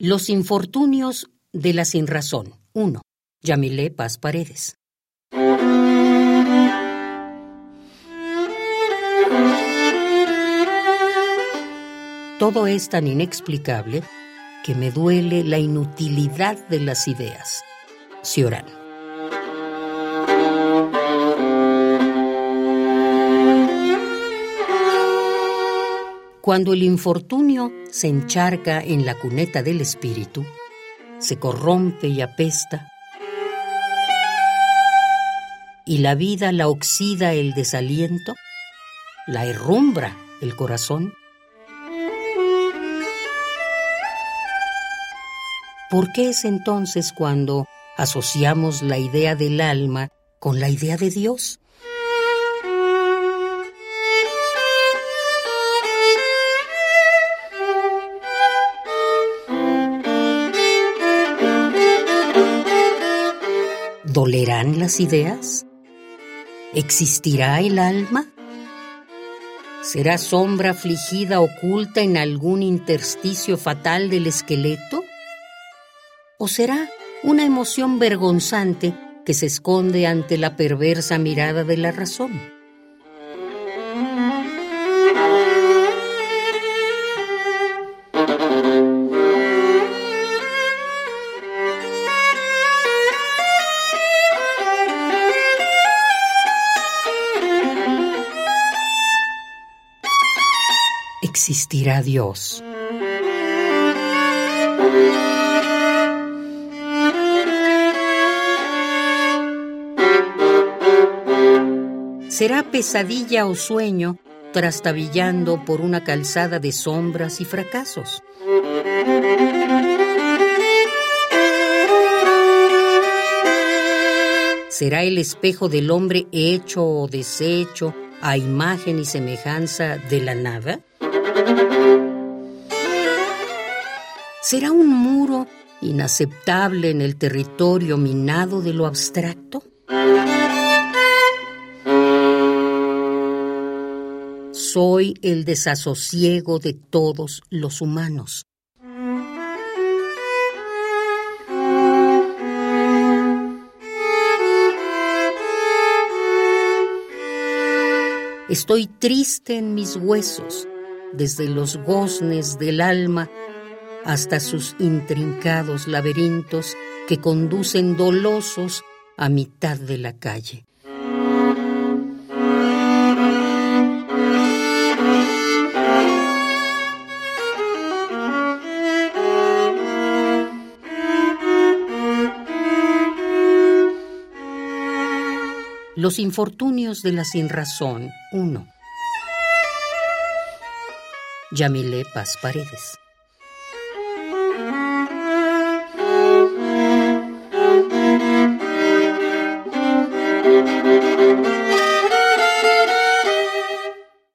Los infortunios de la sinrazón. 1. Yamilé Paz Paredes. Todo es tan inexplicable que me duele la inutilidad de las ideas. Ciorán. Cuando el infortunio se encharca en la cuneta del espíritu, se corrompe y apesta, y la vida la oxida el desaliento, la herrumbra el corazón. ¿Por qué es entonces cuando asociamos la idea del alma con la idea de Dios? ¿Dolerán las ideas? ¿Existirá el alma? ¿Será sombra afligida oculta en algún intersticio fatal del esqueleto? ¿O será una emoción vergonzante que se esconde ante la perversa mirada de la razón? Existirá Dios. Será pesadilla o sueño trastabillando por una calzada de sombras y fracasos. Será el espejo del hombre hecho o deshecho a imagen y semejanza de la nada? ¿Será un muro inaceptable en el territorio minado de lo abstracto? Soy el desasosiego de todos los humanos. Estoy triste en mis huesos, desde los goznes del alma hasta sus intrincados laberintos que conducen dolosos a mitad de la calle. Los infortunios de la sinrazón 1. Yamile Paz Paredes.